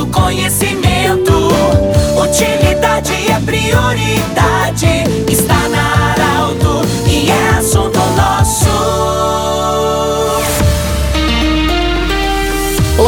do conhecimento.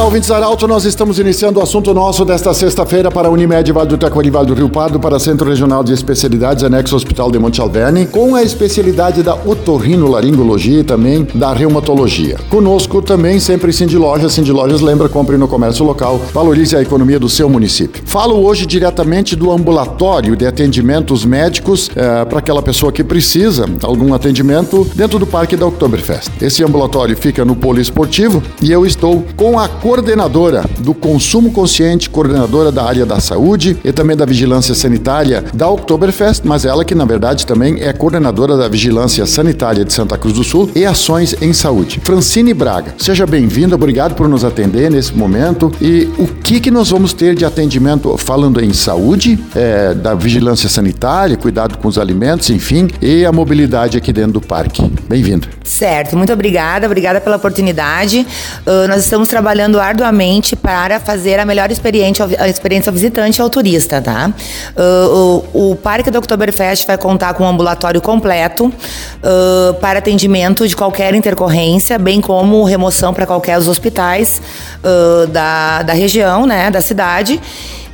Olá, ouvintes Arauto, nós estamos iniciando o assunto nosso desta sexta-feira para a Unimed Vale do Taquari Vale do Rio Pardo, para Centro Regional de Especialidades, anexo Hospital de Monte Alverne, com a especialidade da otorrinolaringologia e também da reumatologia. Conosco também sempre Cindy Lojas, Cindy Lojas lembra, compre no comércio local, valorize a economia do seu município. Falo hoje diretamente do ambulatório de atendimentos médicos eh, para aquela pessoa que precisa algum atendimento dentro do Parque da Oktoberfest. Esse ambulatório fica no Polo Esportivo e eu estou com a coordenadora do consumo consciente, coordenadora da área da saúde e também da vigilância sanitária da Oktoberfest, mas ela que na verdade também é coordenadora da vigilância sanitária de Santa Cruz do Sul e ações em saúde. Francine Braga, seja bem-vinda, obrigado por nos atender nesse momento. E o que que nós vamos ter de atendimento falando em saúde, é, da vigilância sanitária, cuidado com os alimentos, enfim, e a mobilidade aqui dentro do parque. Bem-vinda. Certo, muito obrigada, obrigada pela oportunidade. Uh, nós estamos trabalhando arduamente para fazer a melhor experiência, a experiência ao visitante e ao turista, tá? Uh, o, o Parque do Oktoberfest vai contar com um ambulatório completo uh, para atendimento de qualquer intercorrência, bem como remoção para qualquer dos hospitais da, da região, né, da cidade.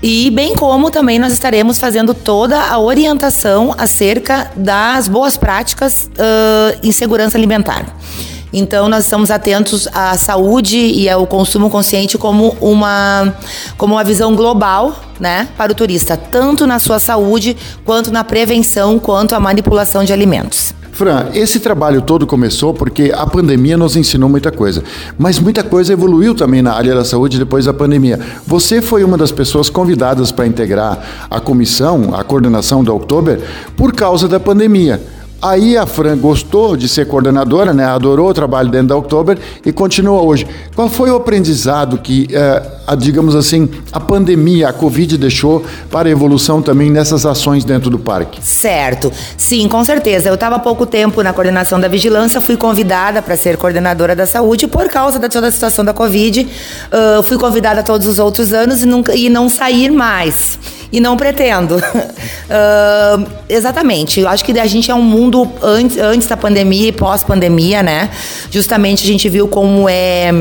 E bem como também nós estaremos fazendo toda a orientação acerca das boas práticas uh, em segurança alimentar. Então nós estamos atentos à saúde e ao consumo consciente como uma como uma visão global, né, para o turista, tanto na sua saúde quanto na prevenção, quanto a manipulação de alimentos. Fran, esse trabalho todo começou porque a pandemia nos ensinou muita coisa, mas muita coisa evoluiu também na área da saúde depois da pandemia. Você foi uma das pessoas convidadas para integrar a comissão, a coordenação da Oktober, por causa da pandemia. Aí a Fran gostou de ser coordenadora, né? adorou o trabalho dentro da Oktober e continua hoje. Qual foi o aprendizado que, eh, a, digamos assim, a pandemia, a Covid deixou para a evolução também nessas ações dentro do parque? Certo, sim, com certeza. Eu estava há pouco tempo na coordenação da vigilância, fui convidada para ser coordenadora da saúde por causa da toda a situação da Covid. Uh, fui convidada todos os outros anos e, nunca, e não sair mais e não pretendo. uh, exatamente. Eu acho que a gente é um mundo antes, antes da pandemia e pós-pandemia, né? Justamente a gente viu como é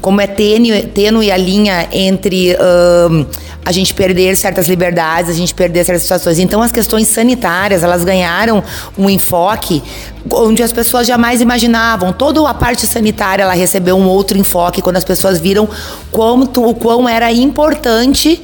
como é tênue, a linha entre uh, a gente perder certas liberdades, a gente perder certas situações. Então, as questões sanitárias, elas ganharam um enfoque onde as pessoas jamais imaginavam. Toda a parte sanitária, ela recebeu um outro enfoque quando as pessoas viram quanto, o quão era importante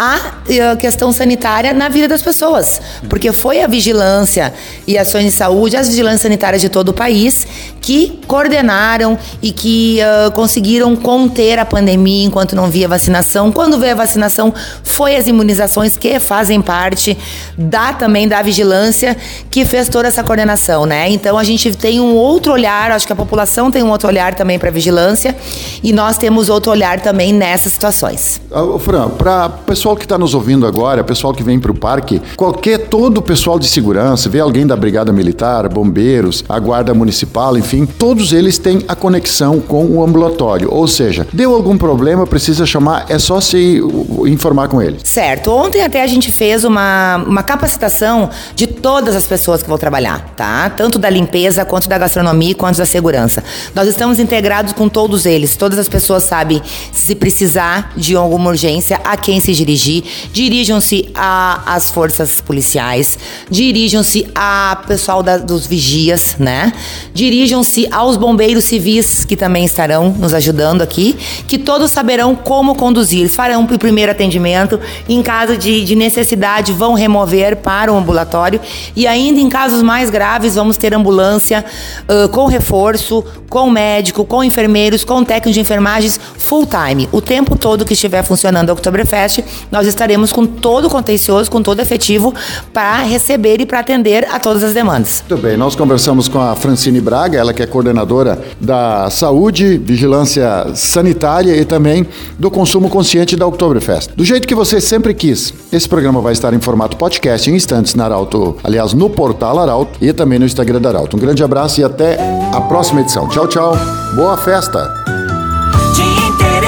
a questão sanitária na vida das pessoas. Porque foi a vigilância e ações de saúde, as vigilâncias sanitárias de todo o país, que coordenaram e que uh, conseguiram conter a pandemia enquanto não via vacinação. Quando veio a vacinação, foi as imunizações que fazem parte da também da vigilância que fez toda essa coordenação, né? Então a gente tem um outro olhar, acho que a população tem um outro olhar também para vigilância e nós temos outro olhar também nessas situações. Uh, Fran, para pessoal que está nos ouvindo agora, pessoal que vem para o parque, qualquer todo o pessoal de segurança, vê alguém da Brigada Militar, bombeiros, a Guarda Municipal, enfim, todos eles têm a conexão com o ambulatório. Ou seja, deu algum problema, precisa chamar, é só se informar com ele. Certo. Ontem até a gente fez uma, uma capacitação de todas as pessoas que vão trabalhar, tá? Tanto da limpeza, quanto da gastronomia, quanto da segurança. Nós estamos integrados com todos eles. Todas as pessoas sabem se precisar de alguma urgência, a quem se dirigir dirigir, dirijam-se às forças policiais, dirijam-se a pessoal da, dos vigias, né? Dirijam-se aos bombeiros civis que também estarão nos ajudando aqui, que todos saberão como conduzir, farão o primeiro atendimento, em caso de, de necessidade vão remover para o ambulatório. E ainda em casos mais graves vamos ter ambulância uh, com reforço, com médico, com enfermeiros, com técnico de enfermagens full time, o tempo todo que estiver funcionando a Oktoberfest nós estaremos com todo o contencioso, com todo efetivo para receber e para atender a todas as demandas. Muito bem, nós conversamos com a Francine Braga, ela que é coordenadora da saúde, vigilância sanitária e também do consumo consciente da Oktoberfest. Do jeito que você sempre quis, esse programa vai estar em formato podcast em instantes na Arauto, aliás, no portal Arauto e também no Instagram da Arauto. Um grande abraço e até a próxima edição. Tchau, tchau. Boa festa!